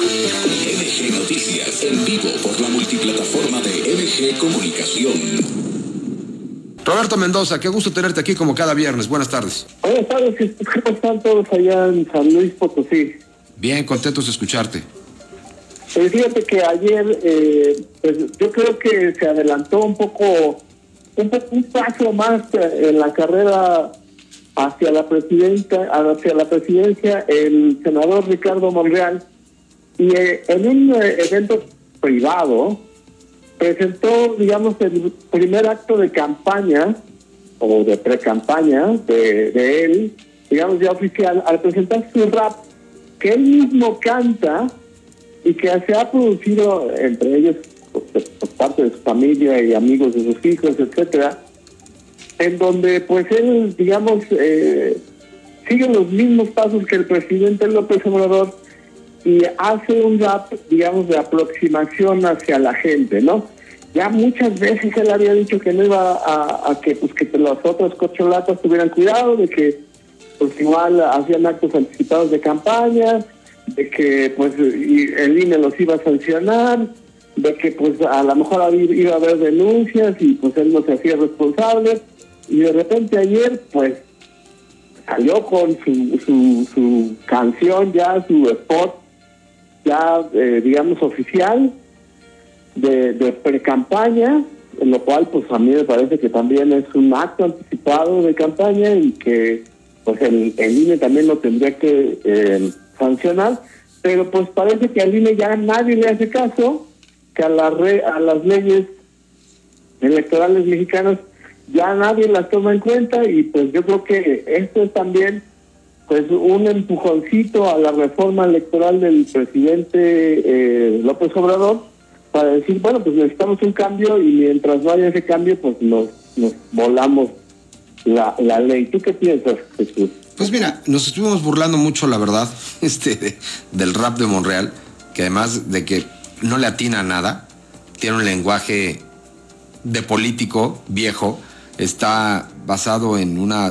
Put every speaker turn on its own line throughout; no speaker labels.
MG Noticias, en vivo por la multiplataforma de MG Comunicación.
Roberto Mendoza, qué gusto tenerte aquí como cada viernes. Buenas tardes.
Buenas tardes, ¿cómo están todos allá en San Luis Potosí?
Bien, contentos de escucharte.
Pues fíjate que ayer, eh, pues yo creo que se adelantó un poco, un, un paso más en la carrera hacia la presidenta, hacia la presidencia, el senador Ricardo Monreal, y eh, en un eh, evento privado presentó, digamos, el primer acto de campaña o de pre-campaña de, él, digamos ya oficial, al presentar su rap que él mismo canta y que se ha producido entre ellos por, parte de su familia y amigos de sus hijos, etcétera, en donde pues él, digamos, eh, sigue los mismos pasos que el presidente López Obrador y hace un rap, digamos, de aproximación hacia la gente, ¿no? Ya muchas veces él había dicho que no iba a, que pues que los otros cocholatas tuvieran cuidado, de que pues igual hacían actos anticipados de campaña, de que pues el INE los iba a sancionar, de que pues a lo mejor iba a haber denuncias y pues él no se hacía responsable y de repente ayer pues salió con su, su, su canción ya, su spot ya eh, digamos oficial de, de pre-campaña, lo cual pues a mí me parece que también es un acto anticipado de campaña y que pues el, el INE también lo tendría que eh, sancionar, pero pues parece que al INE ya nadie le hace caso, que a, la re, a las leyes electorales mexicanas ya nadie las toma en cuenta y pues yo creo que esto es también pues un empujoncito a la reforma electoral del presidente eh, López Obrador para decir, bueno, pues necesitamos un cambio y mientras no haya ese cambio, pues nos, nos volamos la, la ley. ¿Tú qué piensas, Jesús?
Pues mira, nos estuvimos burlando mucho, la verdad, este, del rap de Monreal, que además de que no le atina a nada, tiene un lenguaje de político viejo, está basado en una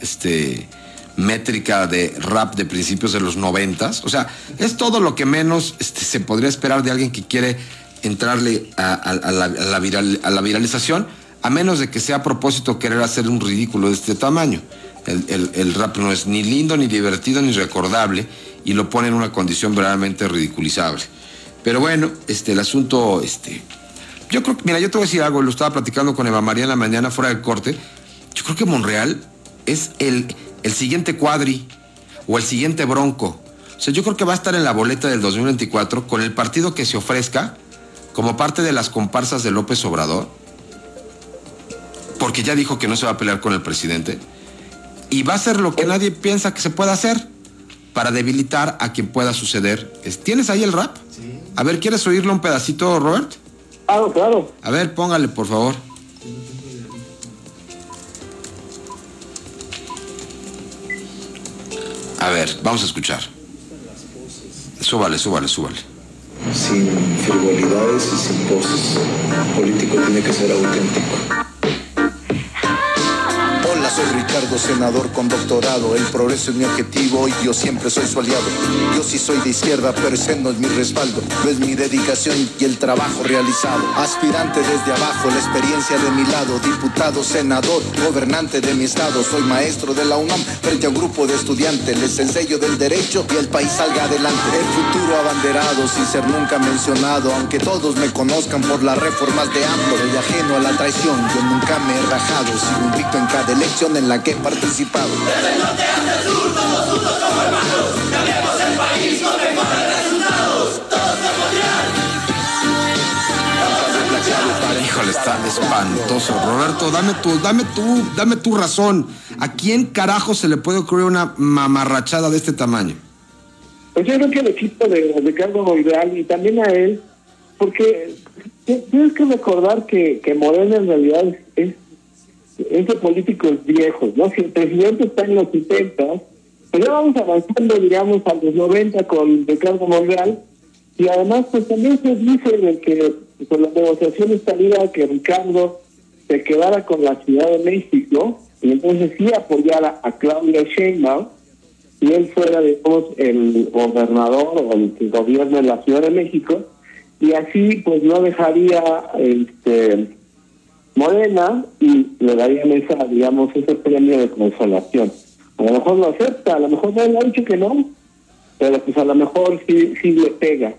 este, métrica de rap de principios de los noventas. O sea, es todo lo que menos este, se podría esperar de alguien que quiere entrarle a, la, viral, a la viralización, a menos de que sea a propósito querer hacer un ridículo de este tamaño. El, el, el, rap no es ni lindo, ni divertido, ni recordable, y lo pone en una condición verdaderamente ridiculizable. Pero bueno, este, el asunto, este, yo creo que, mira, yo te voy a decir algo, lo estaba platicando con Eva María en la mañana fuera del corte. Yo creo que Monreal es el, el siguiente cuadri o el siguiente bronco. O sea, yo creo que va a estar en la boleta del 2024 con el partido que se ofrezca como parte de las comparsas de López Obrador, porque ya dijo que no se va a pelear con el presidente, y va a hacer lo que nadie piensa que se pueda hacer para debilitar a quien pueda suceder. ¿Tienes ahí el rap? Sí. A ver, ¿quieres oírlo un pedacito, Robert?
Claro, claro.
A ver, póngale, por favor. A ver, vamos a escuchar. Súbale, súbale, súbale
sin frivolidades y sin poses. El político tiene que ser auténtico.
Soy Ricardo, senador con doctorado. El progreso es mi objetivo y yo siempre soy su aliado. Yo sí soy de izquierda, pero ese no es mi respaldo. No es mi dedicación y el trabajo realizado. Aspirante desde abajo, la experiencia de mi lado. Diputado, senador, gobernante de mi estado. Soy maestro de la UNAM frente a un grupo de estudiantes. Les enseño del derecho y el país salga adelante. El futuro abanderado sin ser nunca mencionado. Aunque todos me conozcan por las reformas de AMLO. Soy ajeno a la traición, yo nunca me he rajado. Sigo invicto en cada elección en la que he participado.
Desde el norte hasta el sur, todos juntos como hermanos. Cambiemos el país con mejores resultados. Todos
Híjole, está espantoso. Roberto, dame tu, dame tu, dame tu razón. ¿A quién carajo se le puede ocurrir una mamarrachada de este tamaño?
Pues yo creo que el equipo de Ricardo Monreal y también a él, porque tienes que recordar que, que Morena en realidad es, es de políticos viejos, ¿no? Si el presidente está en los 70, pues ya vamos avanzando, digamos, a los 90 con Ricardo Monreal, y además, pues también se dice de que con las negociaciones salida que Ricardo se quedara con la Ciudad de México, y entonces sí apoyara a Claudia Sheinbaum, y él fuera, digamos, el gobernador o el que gobierna la Ciudad de México, y así pues no dejaría este Morena y le darían esa, digamos, ese premio de consolación. A lo mejor lo acepta, a lo mejor no le ha dicho que no, pero pues a lo mejor sí, sí le pega.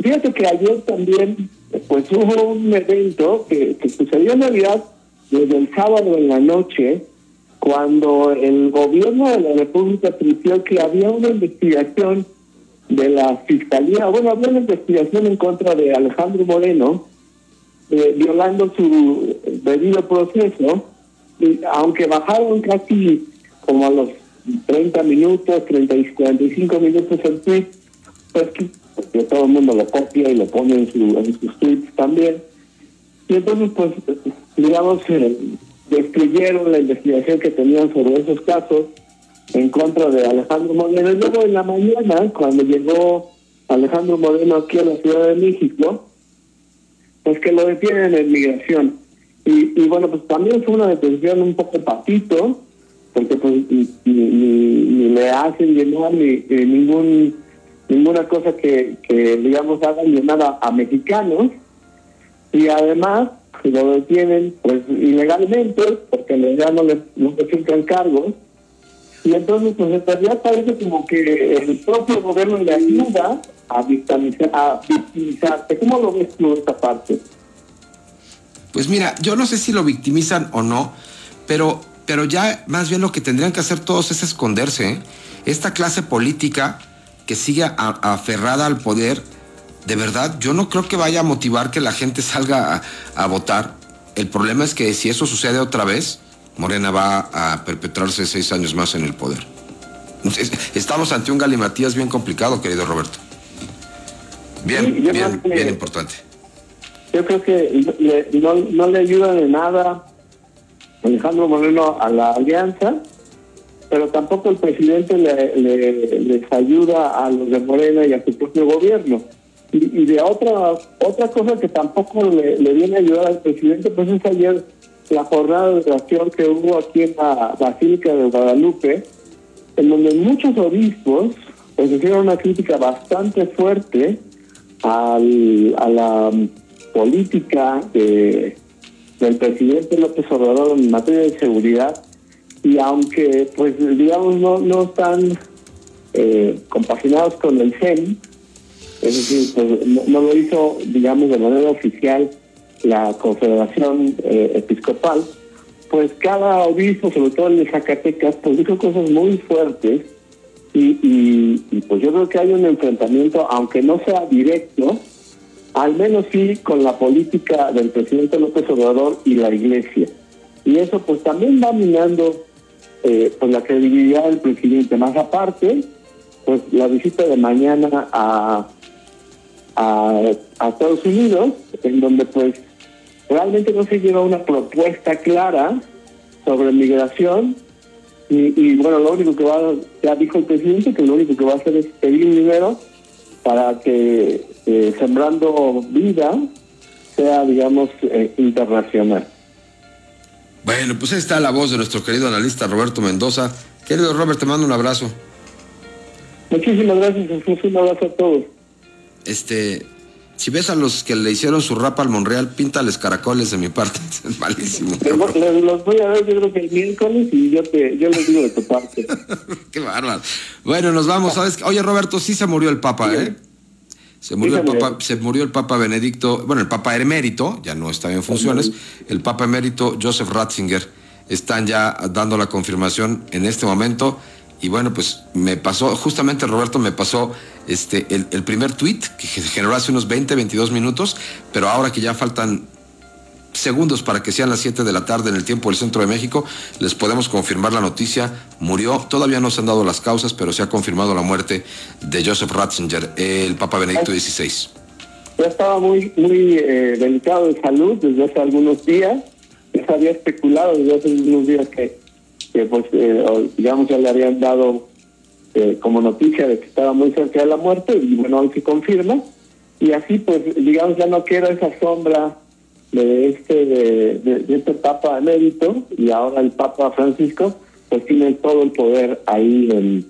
Fíjate que ayer también pues hubo un evento que, que sucedió en realidad desde el sábado en la noche, cuando el gobierno de la República admitió que había una investigación de la Fiscalía, bueno, había una investigación en contra de Alejandro Moreno, eh, violando su debido proceso, y aunque bajaron casi como a los 30 minutos, 30 y 45 minutos el tweet, pues que todo el mundo lo copia y lo pone en, su, en sus tweets también. Y entonces, pues, digamos, eh, destruyeron la investigación que tenían sobre esos casos en contra de Alejandro Moreno. Y luego en la mañana, cuando llegó Alejandro Moreno aquí a la Ciudad de México, pues que lo detienen en migración. Y, y bueno, pues también fue una detención un poco patito, porque pues ni, ni, le hacen llenar ni, ningún ninguna cosa que, digamos hagan llenar a, a mexicanos y además lo detienen pues ilegalmente porque ya no le no presentan cargos y entonces pues en realidad parece como que el propio gobierno le ayuda a victimizar, a victimizarse. ¿Cómo lo ves tú esta parte?
Pues mira, yo no sé si lo victimizan o no, pero, pero ya más bien lo que tendrían que hacer todos es esconderse. ¿eh? Esta clase política que sigue aferrada al poder de verdad, yo no creo que vaya a motivar que la gente salga a, votar. El problema es que si eso sucede otra vez, Morena va a perpetrarse seis años más en el poder. Estamos ante un galimatías bien complicado, querido Roberto. Bien, bien, bien importante.
Yo creo que no, le ayuda de nada Alejandro Moreno a la alianza, pero tampoco el presidente le, les ayuda a los de Morena y a su propio gobierno. Y, de otra otra cosa que tampoco le, viene a ayudar al presidente, pues es ayer la jornada de oración que hubo aquí en la Basílica de Guadalupe, en donde muchos obispos pues hicieron una crítica bastante fuerte al, a la política de, del presidente López Obrador en materia de seguridad. Y aunque pues digamos no, no están eh, compaginados con el CEN, es decir, pues, no, lo hizo, digamos, de manera oficial la Confederación eh, Episcopal, pues cada obispo, sobre todo en Zacatecas, pues dijo cosas muy fuertes y, pues yo creo que hay un enfrentamiento, aunque no sea directo, al menos sí con la política del presidente López Obrador y la iglesia. Y eso pues también va minando eh, pues la credibilidad del presidente. Más aparte, pues la visita de mañana a a, Estados Unidos, en donde pues realmente no se lleva una propuesta clara sobre migración y, bueno, lo único que va, ya dijo el presidente, que lo único que va a hacer es pedir dinero para que eh, Sembrando Vida sea, digamos, eh, internacional.
Bueno, pues ahí está la voz de nuestro querido analista Roberto Mendoza. Querido Robert, te mando un abrazo.
Muchísimas gracias, Jesús. Un abrazo a todos
este, si ves a los que le hicieron su rapa al Monreal, píntales caracoles de mi parte. Es malísimo.
Los, voy a ver, yo creo que el miércoles y yo, te, yo les digo de tu parte.
Qué bárbaro. Bueno, nos vamos. ¿sabes? Oye, Roberto, sí se murió el Papa, ¿eh? Se murió, el Papa, se murió el Papa Benedicto, bueno, el Papa emérito, ya no está en funciones, el Papa emérito Joseph Ratzinger. Están ya dando la confirmación en este momento. Y bueno, pues me pasó, justamente Roberto me pasó este, el, primer tweet que generó hace unos 20, 22 minutos, pero ahora que ya faltan segundos para que sean las 7 de la tarde en el tiempo del centro de México, les podemos confirmar la noticia. Murió, todavía no se han dado las causas, pero se ha confirmado la muerte de Joseph Ratzinger, el Papa Benedicto XVI.
Ya estaba muy, muy eh, delicado de salud desde hace algunos días. Ya se había especulado desde hace algunos días que que pues eh, digamos ya le habían dado eh, como noticia de que estaba muy cerca de la muerte y bueno hoy se confirma y así pues digamos ya no queda esa sombra de este de, este Papa emérito y ahora el Papa Francisco pues tiene todo el poder ahí en,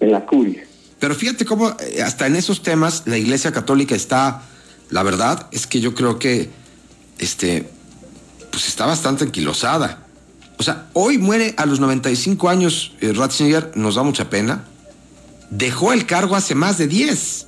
en la curia.
Pero fíjate cómo eh, hasta en esos temas la Iglesia Católica está, la verdad es que yo creo que este, pues está bastante anquilosada. O sea, hoy muere a los 95 años eh, Ratzinger, nos da mucha pena. Dejó el cargo hace más de 10.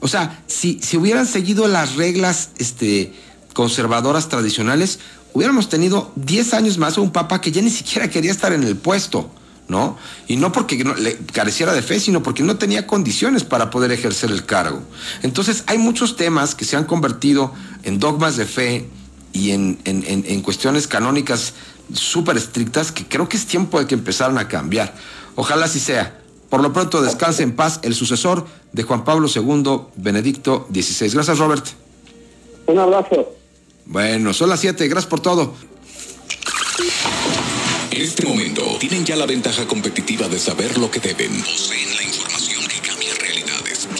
O sea, si, si hubieran seguido las reglas este, conservadoras tradicionales, hubiéramos tenido 10 años más a un papa que ya ni siquiera quería estar en el puesto. ¿no? Y no porque le careciera de fe, sino porque no tenía condiciones para poder ejercer el cargo. Entonces hay muchos temas que se han convertido en dogmas de fe y en, en, en cuestiones canónicas súper estrictas que creo que es tiempo de que empezaran a cambiar. Ojalá así sea. Por lo pronto descanse en paz el sucesor de Juan Pablo II, Benedicto XVI. Gracias, Robert.
Un abrazo.
Bueno, son las 7. Gracias por todo.
En este momento tienen ya la ventaja competitiva de saber lo que deben. Poseen la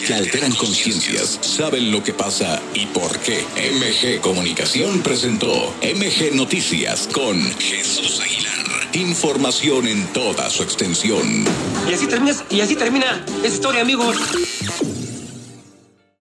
que alteran conciencias, saben lo que pasa y por qué. MG Comunicación presentó MG Noticias con Jesús Aguilar. Información en toda su extensión.
Y así termina, y así termina esta historia, amigos.